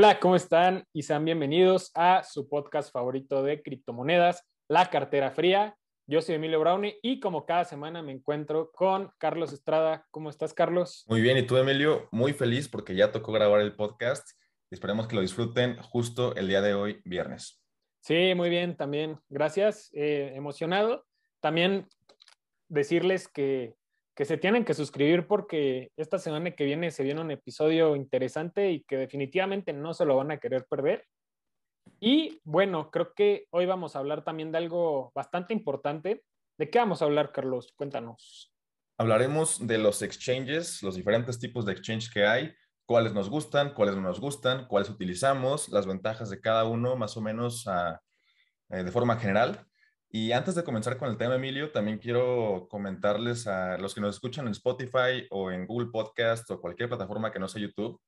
Hola, ¿cómo están? Y sean bienvenidos a su podcast favorito de criptomonedas, La Cartera Fría. Yo soy Emilio Brownie y como cada semana me encuentro con Carlos Estrada. ¿Cómo estás, Carlos? Muy bien, y tú, Emilio, muy feliz porque ya tocó grabar el podcast. Esperemos que lo disfruten justo el día de hoy, viernes. Sí, muy bien, también. Gracias. Eh, emocionado. También decirles que que se tienen que suscribir porque esta semana que viene se viene un episodio interesante y que definitivamente no se lo van a querer perder. Y bueno, creo que hoy vamos a hablar también de algo bastante importante. ¿De qué vamos a hablar, Carlos? Cuéntanos. Hablaremos de los exchanges, los diferentes tipos de exchange que hay, cuáles nos gustan, cuáles no nos gustan, cuáles utilizamos, las ventajas de cada uno, más o menos a, eh, de forma general. Y antes de comenzar con el tema, Emilio, también quiero comentarles a los que nos escuchan en Spotify o en Google Podcast o cualquier plataforma que no sea YouTube,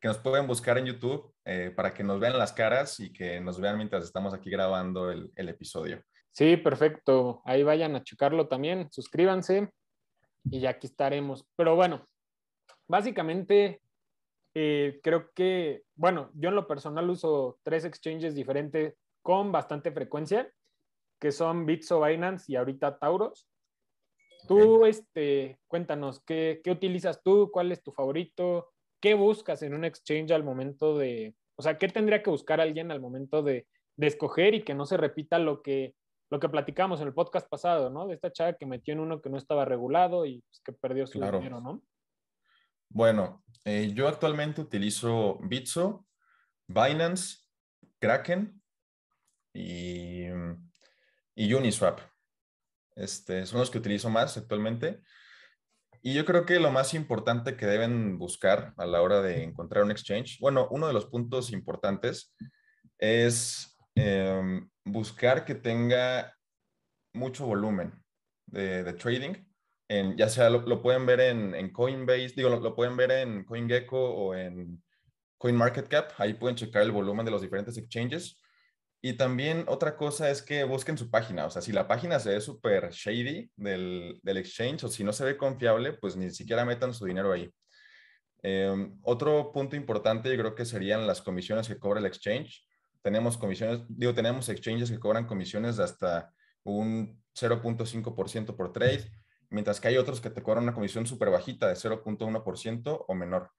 que nos pueden buscar en YouTube eh, para que nos vean las caras y que nos vean mientras estamos aquí grabando el, episodio. Sí, perfecto. Ahí vayan a checarlo también, suscríbanse y ya aquí estaremos. Pero bueno, básicamente eh, creo que, bueno, yo en lo personal uso tres exchanges diferentes con bastante frecuencia que son Bitso, Binance y ahorita Tauros. Tú, este, cuéntanos, ¿qué, ¿qué, utilizas tú? ¿Cuál es tu favorito? ¿Qué buscas en un exchange al momento de, o sea, qué tendría que buscar alguien al momento de, de escoger y que no se repita lo que, lo que platicamos en el podcast pasado, ¿no? De esta chava que metió en uno que no estaba regulado y pues, que perdió su dinero, ¿no? Bueno, eh, yo actualmente utilizo Bitso, Binance, Kraken y y Uniswap. Este, son los que utilizo más actualmente. Y yo creo que lo más importante que deben buscar a la hora de encontrar un exchange, bueno, uno de los puntos importantes es em, buscar que tenga mucho volumen de, trading. En, ya sea lo, pueden ver en, Coinbase, digo, lo, lo, pueden ver en CoinGecko o en CoinMarketCap. Ahí pueden checar el volumen de los diferentes exchanges. Y también otra cosa es que busquen su página. O sea, si la página se ve súper shady del, del, exchange o si no se ve confiable, pues ni siquiera metan su dinero ahí. Em, otro punto importante yo creo que serían las comisiones que cobra el exchange. Tenemos comisiones, digo, tenemos exchanges que cobran comisiones de hasta un 0.5% por trade, mientras que hay otros que te cobran una comisión súper bajita de 0.1% o menor.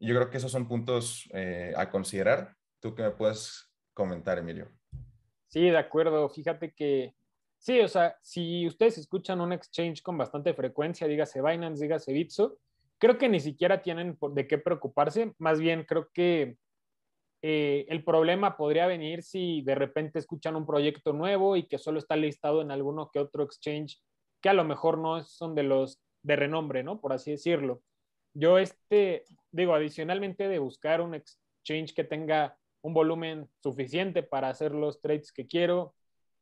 Yo creo que esos son puntos eh, a considerar. ¿Tú qué me puedes comentar, Emilio. Sí, de acuerdo. Fíjate que, sí, o sea, si ustedes escuchan un exchange con bastante frecuencia, dígase Binance, dígase Bitso, creo que ni siquiera tienen de qué preocuparse. Más bien, creo que eh, el problema podría venir si de repente escuchan un proyecto nuevo y que solo está listado en alguno que otro exchange que a lo mejor no son de los de renombre, ¿no? Por así decirlo. Yo, este, digo, adicionalmente de buscar un exchange que tenga un volumen suficiente para hacer los trades que quiero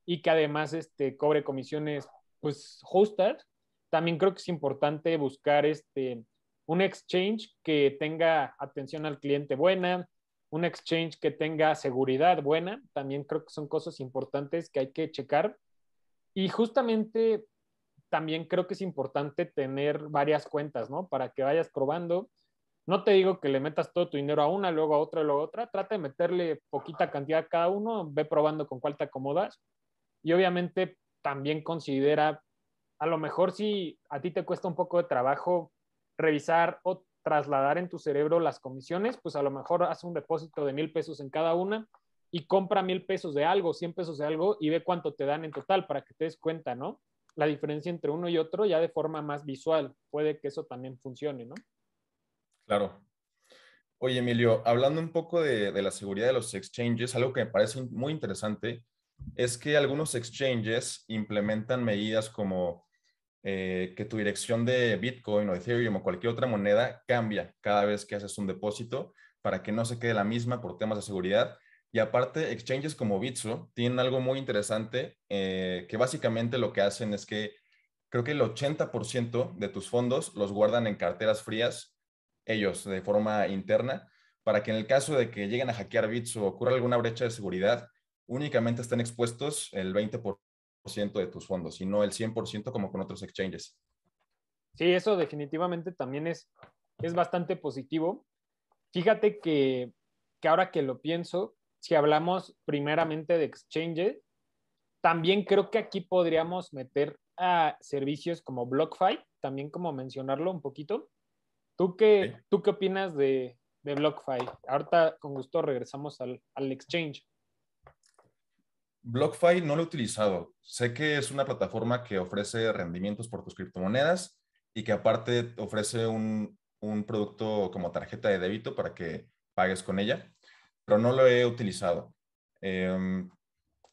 y que además este, cobre comisiones pues justas. También creo que es importante buscar este, un exchange que tenga atención al cliente buena, un exchange que tenga seguridad buena. También creo que son cosas importantes que hay que checar. Y justamente también creo que es importante tener varias cuentas, ¿no? Para que vayas probando no te digo que le metas todo tu dinero a una, luego a otra, luego a otra. Trata de meterle poquita cantidad a cada uno, ve probando con cuál te acomodas. Y obviamente también considera, a lo mejor si a ti te cuesta un poco de trabajo revisar o trasladar en tu cerebro las comisiones, pues a lo mejor haz un depósito de mil pesos en cada una y compra mil pesos de algo, cien pesos de algo y ve cuánto te dan en total para que te des cuenta, ¿no? La diferencia entre uno y otro ya de forma más visual. Puede que eso también funcione, ¿no? Claro. Oye, Emilio, hablando un poco de, la seguridad de los exchanges, algo que me parece muy interesante es que algunos exchanges implementan medidas como eh, que tu dirección de Bitcoin o Ethereum o cualquier otra moneda cambia cada vez que haces un depósito para que no se quede la misma por temas de seguridad. Y aparte, exchanges como Bitso tienen algo muy interesante eh, que básicamente lo que hacen es que creo que el 80% de tus fondos los guardan en carteras frías ellos de forma interna para que en el caso de que lleguen a hackear bits o ocurra alguna brecha de seguridad, únicamente estén expuestos el 20% de tus fondos y no el 100% como con otros exchanges. Sí, eso definitivamente también es, es bastante positivo. Fíjate que que ahora que lo pienso, si hablamos primeramente de exchanges, también creo que aquí podríamos meter a servicios como BlockFi, también como mencionarlo un poquito. ¿Tú qué, ¿tú qué opinas de, de BlockFi? Ahorita con gusto regresamos al, al exchange. BlockFi no lo he utilizado. Sé que es una plataforma que ofrece rendimientos por tus criptomonedas y que aparte ofrece un, un producto como tarjeta de débito para que pagues con ella, pero no lo he utilizado. Em,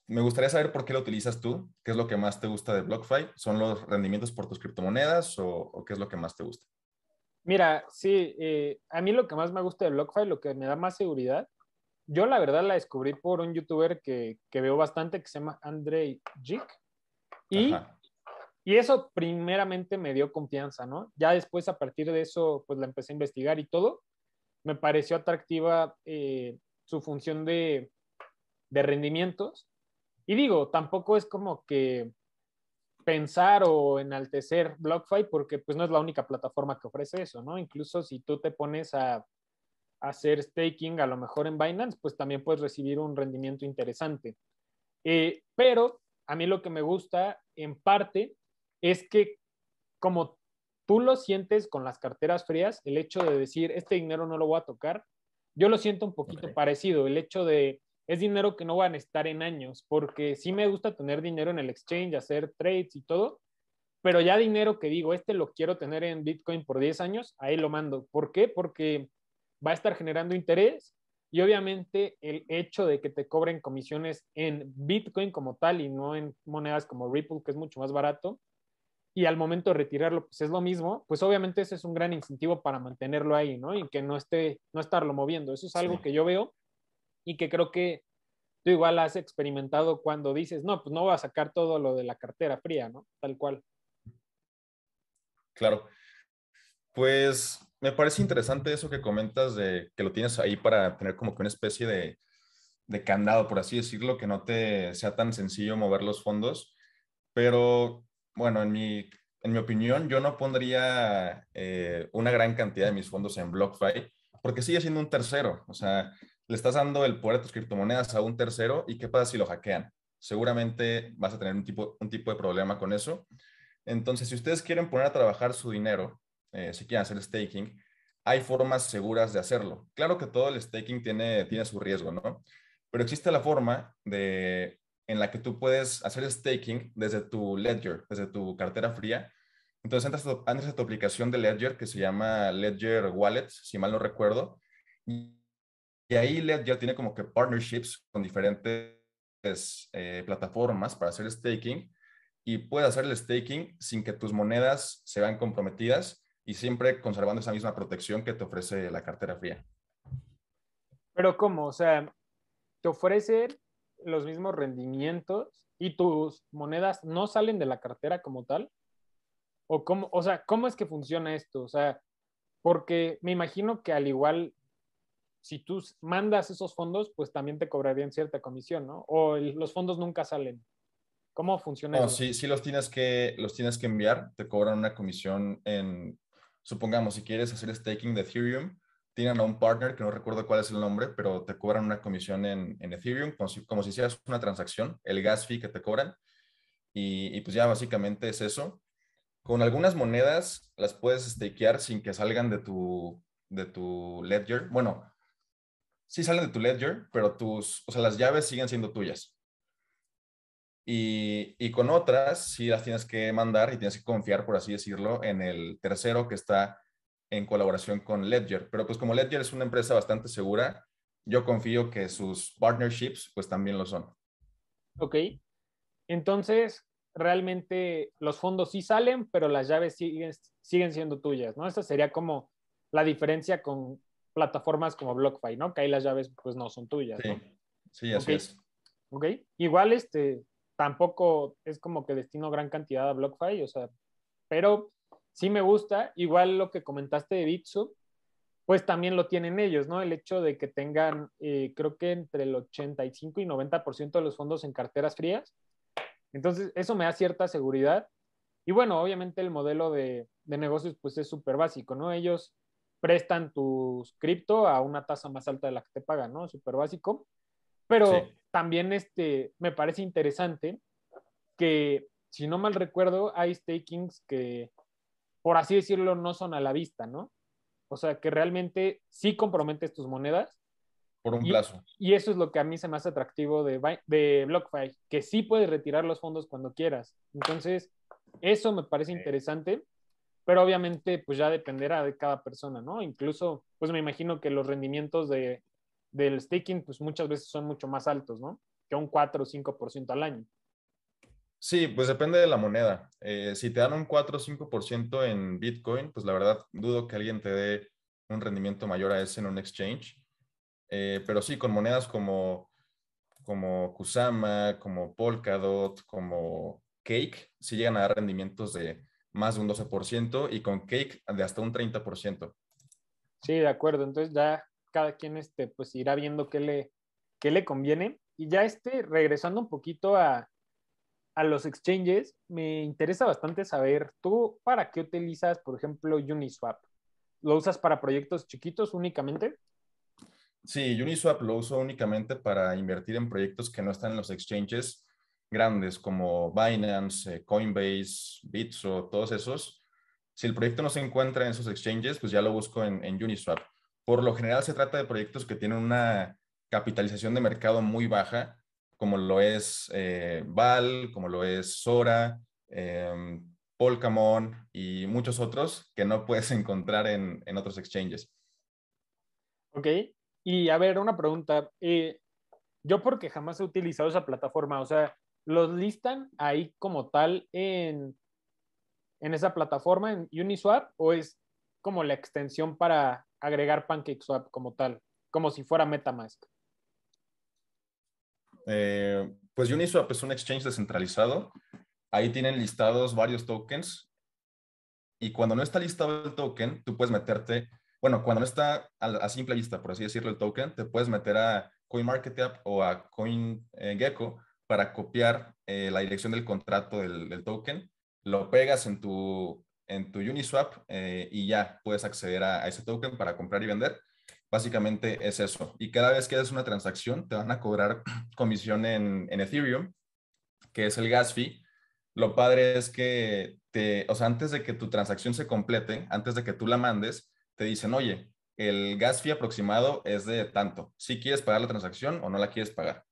me gustaría saber por qué lo utilizas tú, qué es lo que más te gusta de BlockFi, ¿son los rendimientos por tus criptomonedas o, qué es lo que más te gusta? Mira, sí, eh, a mí lo que más me gusta de BlockFi, lo que me da más seguridad, yo la verdad la descubrí por un youtuber que, que veo bastante que se llama Andrei Jik y y eso primeramente me dio confianza, ¿no? Ya después, a partir de eso, pues la empecé a investigar y todo. Me pareció atractiva eh, su función de, de rendimientos. Y digo, tampoco es como que pensar o enaltecer BlockFi porque pues no es la única plataforma que ofrece eso, ¿no? Incluso si tú te pones a, hacer staking a lo mejor en Binance, pues también puedes recibir un rendimiento interesante. Eh, pero a mí lo que me gusta en parte es que como tú lo sientes con las carteras frías, el hecho de decir, este dinero no lo voy a tocar, yo lo siento un poquito parecido, el hecho de, es dinero que no van a estar en años, porque sí me gusta tener dinero en el exchange, hacer trades y todo, pero ya dinero que digo, este lo quiero tener en Bitcoin por 10 años, ahí lo mando. ¿Por qué? Porque va a estar generando interés y obviamente el hecho de que te cobren comisiones en Bitcoin como tal y no en monedas como Ripple, que es mucho más barato, y al momento de retirarlo, pues es lo mismo, pues obviamente ese es un gran incentivo para mantenerlo ahí, ¿no? Y que no esté, no estarlo moviendo. Eso es algo que yo veo y que creo que tú igual has experimentado cuando dices, no, pues no voy a sacar todo lo de la cartera fría, ¿no? Tal cual. Claro. Pues me parece interesante eso que comentas de que lo tienes ahí para tener como que una especie de, de candado, por así decirlo, que no te sea tan sencillo mover los fondos. Pero bueno, en mi, en mi opinión, yo no pondría eh, una gran cantidad de mis fondos en BlockFi porque sigue siendo un tercero. O sea, le estás dando el poder de tus criptomonedas a un tercero y qué pasa si lo hackean. Seguramente vas a tener un tipo, un tipo de problema con eso. Entonces, si ustedes quieren poner a trabajar su dinero, eh, si quieren hacer staking, hay formas seguras de hacerlo. Claro que todo el staking tiene, tiene su riesgo, ¿no? Pero existe la forma de en la que tú puedes hacer staking desde tu Ledger, desde tu cartera fría. Entonces entras a tu, aplicación de Ledger que se llama Ledger Wallet, si mal no recuerdo. Y, ahí Ledger tiene como que partnerships con diferentes eh, plataformas para hacer staking y puedes hacer el staking sin que tus monedas se vean comprometidas y siempre conservando esa misma protección que te ofrece la cartera fría. Pero ¿cómo? O sea, te ofrece los mismos rendimientos y tus monedas no salen de la cartera como tal? ¿O, cómo, o sea, ¿cómo es que funciona esto? O sea, porque me imagino que al igual, si tú mandas esos fondos, pues también te cobrarían cierta comisión, ¿no? O los fondos nunca salen. ¿Cómo funciona eso? Sí, sí los tienes, que, los tienes que enviar, te cobran una comisión en, supongamos, si quieres hacer staking de Ethereum, tienen a un partner que no recuerdo cuál es el nombre, pero te cobran una comisión en, Ethereum, como si, como si, hicieras una transacción, el gas fee que te cobran. Y, pues ya básicamente es eso. Con algunas monedas las puedes stakear sin que salgan de tu, de tu ledger. Bueno, sí salen de tu ledger, pero tus, o sea, las llaves siguen siendo tuyas. Y, y, con otras sí las tienes que mandar y tienes que confiar, por así decirlo, en el tercero que está en colaboración con Ledger. Pero pues como Ledger es una empresa bastante segura, yo confío que sus partnerships pues también lo son. Ok. Entonces, realmente los fondos sí salen, pero las llaves siguen, siguen siendo tuyas, ¿no? Esa sería como la diferencia con plataformas como BlockFi, ¿no? Que ahí las llaves pues no son tuyas, sí. Sí, así es. Ok. Igual este tampoco es como que destino gran cantidad a BlockFi, o sea, pero sí me gusta. Igual lo que comentaste de Bitso, pues también lo tienen ellos, ¿no? El hecho de que tengan, eh, creo que entre el 85 y 90% de los fondos en carteras frías. Entonces, eso me da cierta seguridad. Y bueno, obviamente el modelo de, de negocios, pues es súper básico, ¿no? Ellos prestan tus cripto a una tasa más alta de la que te pagan, ¿no? Súper básico. Pero también este, me parece interesante que, si no mal recuerdo, hay stakings que, por así decirlo, no son a la vista, ¿no? O sea, que realmente sí comprometes tus monedas. Por un plazo. Y eso es lo que a mí se me hace atractivo de, de BlockFi, que sí puedes retirar los fondos cuando quieras. Entonces, eso me parece interesante, pero obviamente pues ya dependerá de cada persona, ¿no? Incluso, pues me imagino que los rendimientos de, del staking pues muchas veces son mucho más altos, ¿no? Que un 4 o 5% al año. Sí, pues depende de la moneda. Eh, si te dan un 4 o 5% en Bitcoin, pues la verdad dudo que alguien te dé un rendimiento mayor a ese en un exchange. Eh, pero sí, con monedas como, como Kusama, como Polkadot, como Cake, sí llegan a dar rendimientos de más de un 12% y con Cake de hasta un 30%. Sí, de acuerdo. Entonces ya cada quien este, pues irá viendo qué le, qué le conviene. Y ya este, regresando un poquito a, a los exchanges, me interesa bastante saber, ¿tú para qué utilizas, por ejemplo, Uniswap? ¿Lo usas para proyectos chiquitos únicamente? Sí, Uniswap lo uso únicamente para invertir en proyectos que no están en los exchanges grandes como Binance, eh, Coinbase, Bitso, todos esos. Si el proyecto no se encuentra en esos exchanges, pues ya lo busco en, en Uniswap. Por lo general se trata de proyectos que tienen una capitalización de mercado muy baja, como lo es eh, Val, como lo es Sora, eh, Polkamon y muchos otros que no puedes encontrar en, en, otros exchanges. Ok, y a ver, una pregunta. Eh, yo porque jamás he utilizado esa plataforma, o sea, ¿los listan ahí como tal en, en esa plataforma, en Uniswap, o es como la extensión para agregar PancakeSwap como tal, como si fuera MetaMask? Eh, pues Uniswap es un exchange descentralizado. Ahí tienen listados varios tokens. Y cuando no está listado el token, tú puedes meterte, bueno, cuando no está a, simple vista, por así decirlo, el token, te puedes meter a CoinMarketCap o a CoinGecko para copiar eh, la dirección del contrato del, token, lo pegas en tu, en tu Uniswap eh, y ya puedes acceder a, ese token para comprar y vender. Básicamente es eso. Y cada vez que haces una transacción, te van a cobrar comisión en, Ethereum, que es el gas fee. Lo padre es que, te, o sea, antes de que tu transacción se complete, antes de que tú la mandes, te dicen, oye, el gas fee aproximado es de tanto. Si quieres pagar la transacción o no la quieres pagar.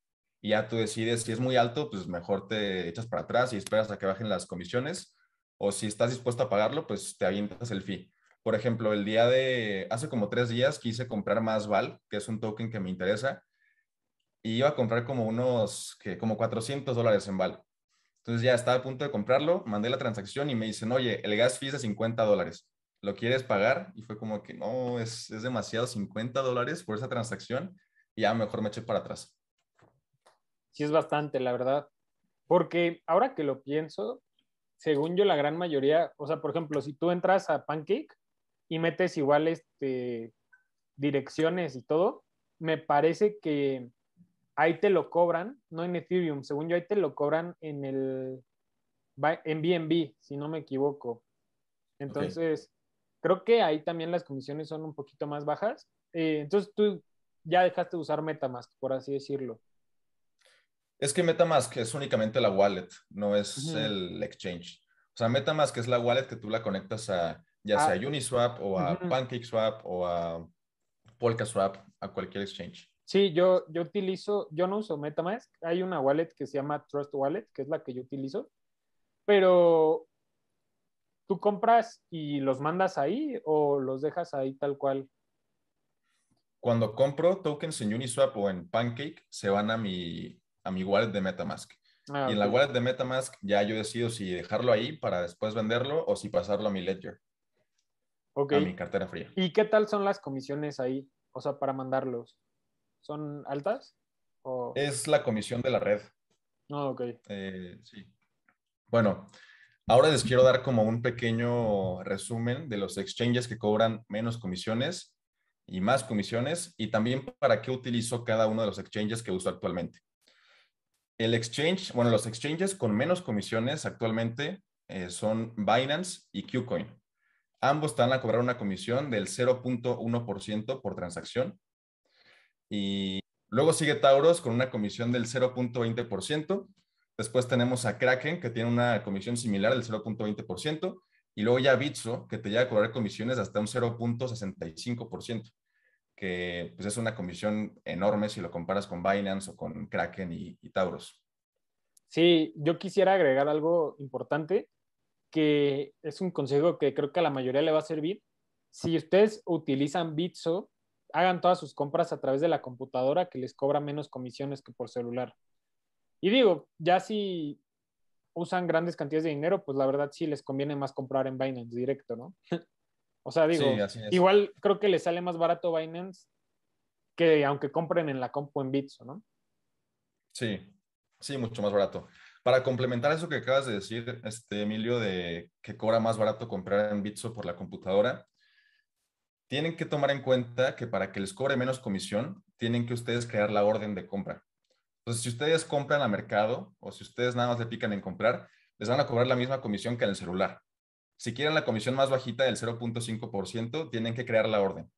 Y ya tú decides si es muy alto, pues mejor te echas para atrás y esperas a que bajen las comisiones o si estás dispuesto a pagarlo, pues te avientas el fee. Por ejemplo, el día de, hace como tres días quise comprar más VAL, que es un token que me interesa, y iba a comprar como unos, que como 400 dólares en VAL. Entonces ya estaba a punto de comprarlo, mandé la transacción y me dicen, oye, el gas fee es de 50 dólares, ¿lo quieres pagar? Y fue como que no, es, es demasiado 50 dólares por esa transacción ya mejor me eché para atrás. Sí, es bastante, la verdad. Porque ahora que lo pienso, según yo, la gran mayoría, o sea, por ejemplo, si tú entras a Pancake y metes igual este, direcciones y todo, me parece que ahí te lo cobran, no en Ethereum, según yo ahí te lo cobran en el en BNB, si no me equivoco. Entonces, creo que ahí también las comisiones son un poquito más bajas. Eh, entonces tú ya dejaste de usar Metamask, por así decirlo. Es que MetaMask es únicamente la wallet, no es el exchange. O sea, MetaMask es la wallet que tú la conectas a ya sea ah. Uniswap o a PancakeSwap o a PolkaSwap, a cualquier exchange. Sí, yo, yo utilizo, yo no uso MetaMask, hay una wallet que se llama Trust Wallet, que es la que yo utilizo, pero ¿tú compras y los mandas ahí o los dejas ahí tal cual? Cuando compro tokens en Uniswap o en Pancake, se van a mi, a mi wallet de Metamask. Ah, y en la wallet de Metamask ya yo decido si dejarlo ahí para después venderlo o si pasarlo a mi Ledger. A mi cartera fría. ¿Y qué tal son las comisiones ahí? O sea, para mandarlos. ¿Son altas? Es la comisión de la red. Ah, ok. Eh, sí. Bueno, ahora les quiero dar como un pequeño resumen de los exchanges que cobran menos comisiones y más comisiones y también para qué utilizo cada uno de los exchanges que uso actualmente. El exchange, bueno, los exchanges con menos comisiones actualmente eh, son Binance y Qcoin. Ambos van a cobrar una comisión del 0.1% por transacción. Y luego sigue Tauros con una comisión del 0.20%. Después tenemos a Kraken, que tiene una comisión similar del 0.20%. Y luego ya Bitso, que te llega a cobrar comisiones hasta un 0.65%, que pues es una comisión enorme si lo comparas con Binance o con Kraken y, y Tauros. Sí, yo quisiera agregar algo importante, que es un consejo que creo que a la mayoría le va a servir. Si ustedes utilizan Bitso, hagan todas sus compras a través de la computadora que les cobra menos comisiones que por celular. Y digo, ya si usan grandes cantidades de dinero, pues la verdad sí les conviene más comprar en Binance directo, ¿no? o sea, digo, igual creo que les sale más barato Binance que aunque compren en la compu en Bitso, ¿no? Sí, sí, mucho más barato. Para complementar eso que acabas de decir, este, Emilio, de que cobra más barato comprar en Bitso por la computadora, tienen que tomar en cuenta que para que les cobre menos comisión, tienen que ustedes crear la orden de compra. Entonces, si ustedes compran a mercado o si ustedes nada más le pican en comprar, les van a cobrar la misma comisión que en el celular. Si quieren la comisión más bajita del 0.5%, tienen que crear la orden.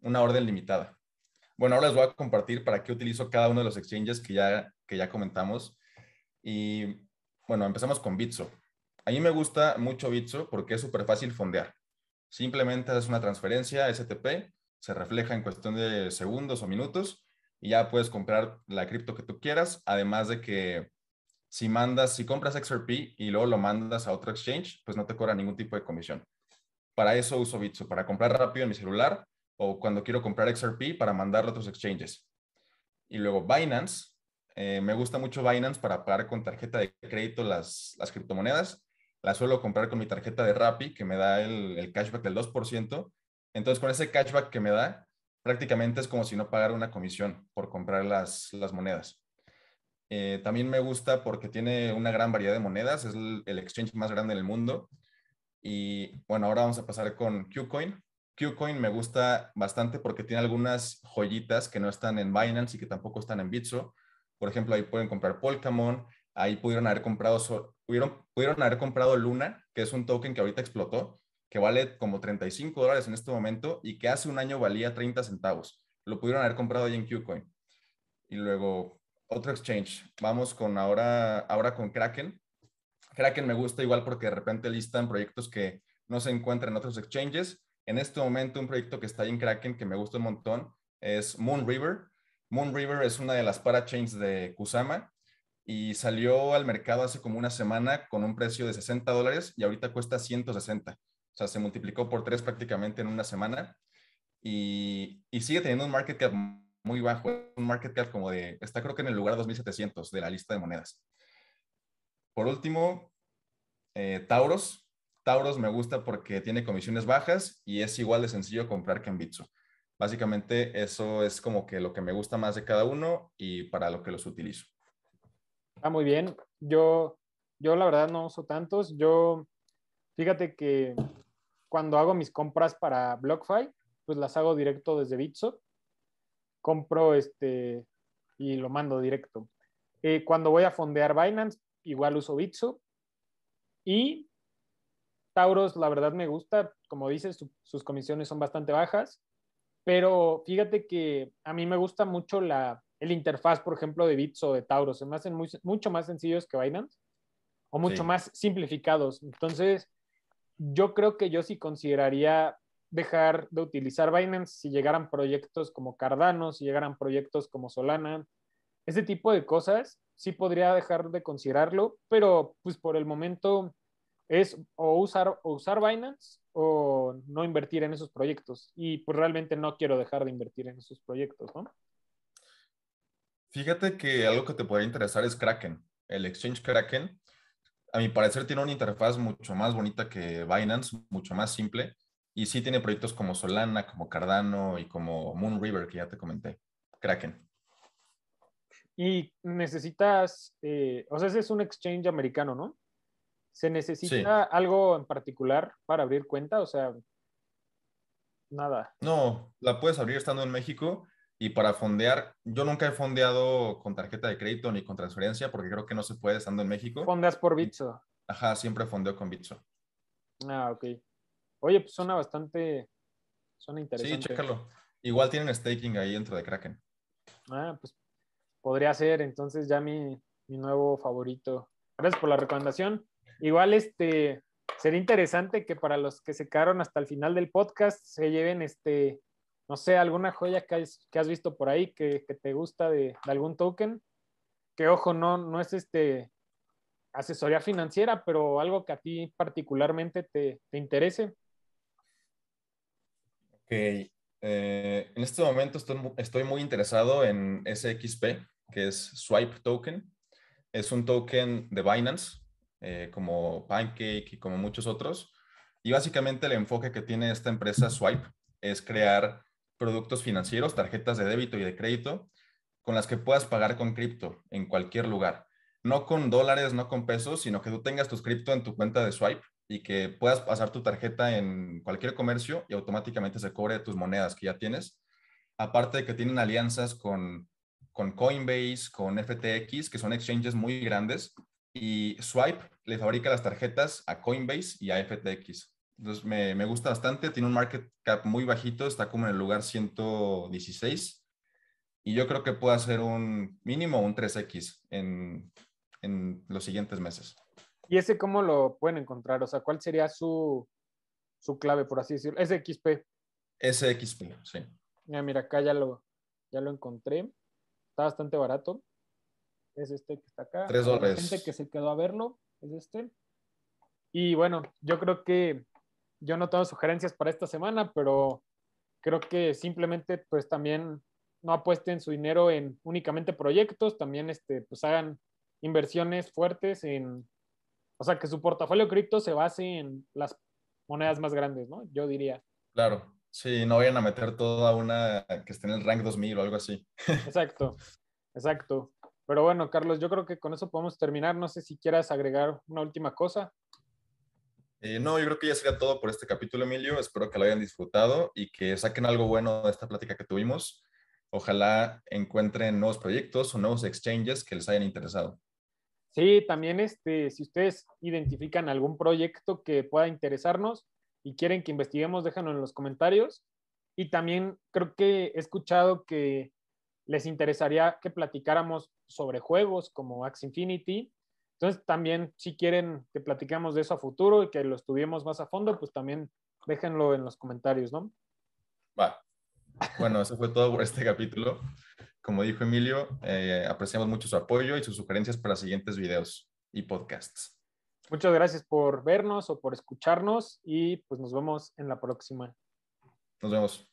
Una orden limitada. Bueno, ahora les voy a compartir para qué utilizo cada uno de los exchanges que ya, que ya comentamos. Y bueno, empezamos con Bitso. A mí me gusta mucho Bitso porque es súper fácil fondear. Simplemente haces una transferencia STP, se refleja en cuestión de segundos o minutos y ya puedes comprar la cripto que tú quieras, además de que si mandas, si compras XRP y luego lo mandas a otro exchange, pues no te cobra ningún tipo de comisión. Para eso uso Bitso, para comprar rápido en mi celular o cuando quiero comprar XRP para mandarlo a otros exchanges. Y luego Binance, eh, me gusta mucho Binance para pagar con tarjeta de crédito las, las criptomonedas. La suelo comprar con mi tarjeta de Rappi, que me da el, el cashback del 2%. Entonces, con ese cashback que me da, prácticamente es como si no pagara una comisión por comprar las, las monedas. Eh, también me gusta porque tiene una gran variedad de monedas, es el, exchange más grande del mundo. Y bueno, ahora vamos a pasar con Qcoin. Qcoin me gusta bastante porque tiene algunas joyitas que no están en Binance y que tampoco están en Bitso. Por ejemplo, ahí pueden comprar Polkamon, ahí pudieron haber comprado, pudieron, pudieron haber comprado Luna, que es un token que ahorita explotó, que vale como 35 dólares en este momento y que hace un año valía 30 centavos. Lo pudieron haber comprado ahí en Qcoin. Y luego otro exchange. Vamos con ahora, ahora con Kraken. Kraken me gusta igual porque de repente listan proyectos que no se encuentran en otros exchanges. En este momento un proyecto que está ahí en Kraken que me gusta un montón es Moon River. Moon River es una de las parachains de Kusama y salió al mercado hace como una semana con un precio de 60 dólares y ahorita cuesta 160. O sea, se multiplicó por tres prácticamente en una semana y, sigue teniendo un market cap muy bajo, un market cap como de, está creo que en el lugar 2700 de la lista de monedas. Por último, eh, Tauros. Tauros me gusta porque tiene comisiones bajas y es igual de sencillo comprar que en Bitso. Básicamente eso es como que lo que me gusta más de cada uno y para lo que los utilizo. Ah, muy bien. Yo, yo la verdad no uso tantos. Yo, fíjate que cuando hago mis compras para BlockFi, pues las hago directo desde Bitso. Compro este y lo mando directo. Eh, cuando voy a fondear Binance, igual uso Bitso. Y Tauros, la verdad me gusta. Como dices, sus comisiones son bastante bajas. Pero fíjate que a mí me gusta mucho la, el interfaz, por ejemplo, de Bitso o de Tauros. Se me hacen mucho más sencillos que Binance o mucho más simplificados. Entonces, yo creo que yo sí consideraría dejar de utilizar Binance si llegaran proyectos como Cardano, si llegaran proyectos como Solana, ese tipo de cosas, sí podría dejar de considerarlo, pero pues por el momento es o usar, o usar Binance o no invertir en esos proyectos. Y pues realmente no quiero dejar de invertir en esos proyectos, ¿no? Fíjate que algo que te podría interesar es Kraken. El exchange Kraken a mi parecer tiene una interfaz mucho más bonita que Binance, mucho más simple. Y sí tiene proyectos como Solana, como Cardano y como Moon River, que ya te comenté. Kraken. Y necesitas, eh, o sea, ese es un exchange americano, ¿no? ¿Se necesita algo en particular para abrir cuenta? O sea, nada. No, la puedes abrir estando en México y para fondear, yo nunca he fondeado con tarjeta de crédito ni con transferencia porque creo que no se puede estando en México. Fondeas por Bitso. Ajá, siempre fondeo con Bitso. Ah, ok. Oye, pues suena bastante, suena interesante. Sí, chécalo. Igual tienen staking ahí dentro de Kraken. Ah, pues podría ser entonces ya mi, mi nuevo favorito. Gracias por la recomendación. Igual este sería interesante que para los que se quedaron hasta el final del podcast se lleven este, no sé, alguna joya que has, que has visto por ahí que, que te gusta de, de, algún token. Que ojo, no, no es este asesoría financiera, pero algo que a ti particularmente te, te interese. Ok. Eh, en este momento estoy, muy interesado en SXP, que es Swipe Token. Es un token de Binance, eh, como Pancake y como muchos otros. Y básicamente el enfoque que tiene esta empresa Swipe es crear productos financieros, tarjetas de débito y de crédito, con las que puedas pagar con cripto en cualquier lugar. No con dólares, no con pesos, sino que tú tengas tus cripto en tu cuenta de Swipe y que puedas pasar tu tarjeta en cualquier comercio y automáticamente se cobre tus monedas que ya tienes. Aparte de que tienen alianzas con con Coinbase, con FTX, que son exchanges muy grandes, y Swipe le fabrica las tarjetas a Coinbase y a FTX. Entonces me, me, gusta bastante, tiene un market cap muy bajito, está como en el lugar 116 y yo creo que puede hacer un mínimo un 3X en, en los siguientes meses. ¿Y ese cómo lo pueden encontrar? O sea, ¿cuál sería su, su clave, por así decirlo? SXP. SXP, sí. Ya, mira, acá ya lo, ya lo encontré. Está bastante barato. Es este que está acá. Tres dólares. La gente que se quedó a verlo es este. Y bueno, yo creo que yo no tengo sugerencias para esta semana, pero creo que simplemente pues también no apuesten su dinero en únicamente proyectos, también este, pues hagan inversiones fuertes en, o sea, que su portafolio cripto se base en las monedas más grandes, ¿no? Yo diría. Claro, Sí, no vayan a meter toda una que esté en el rank 2000 o algo así. Exacto, exacto. Pero bueno, Carlos, yo creo que con eso podemos terminar. No sé si quieras agregar una última cosa. Eh, no, yo creo que ya sería todo por este capítulo, Emilio. Espero que lo hayan disfrutado y que saquen algo bueno de esta plática que tuvimos. Ojalá encuentren nuevos proyectos o nuevos exchanges que les hayan interesado. Sí, también este, si ustedes identifican algún proyecto que pueda interesarnos, y quieren que investiguemos, déjenlo en los comentarios. Y también creo que he escuchado que les interesaría que platicáramos sobre juegos como Axe Infinity. Entonces, también si quieren que platiquemos de eso a futuro y que lo estudiemos más a fondo, pues también déjenlo en los comentarios, ¿no? Va. Bueno, eso fue todo por este capítulo. Como dijo Emilio, eh, apreciamos mucho su apoyo y sus sugerencias para siguientes videos y podcasts. Muchas gracias por vernos o por escucharnos y pues nos vemos en la próxima. Nos vemos.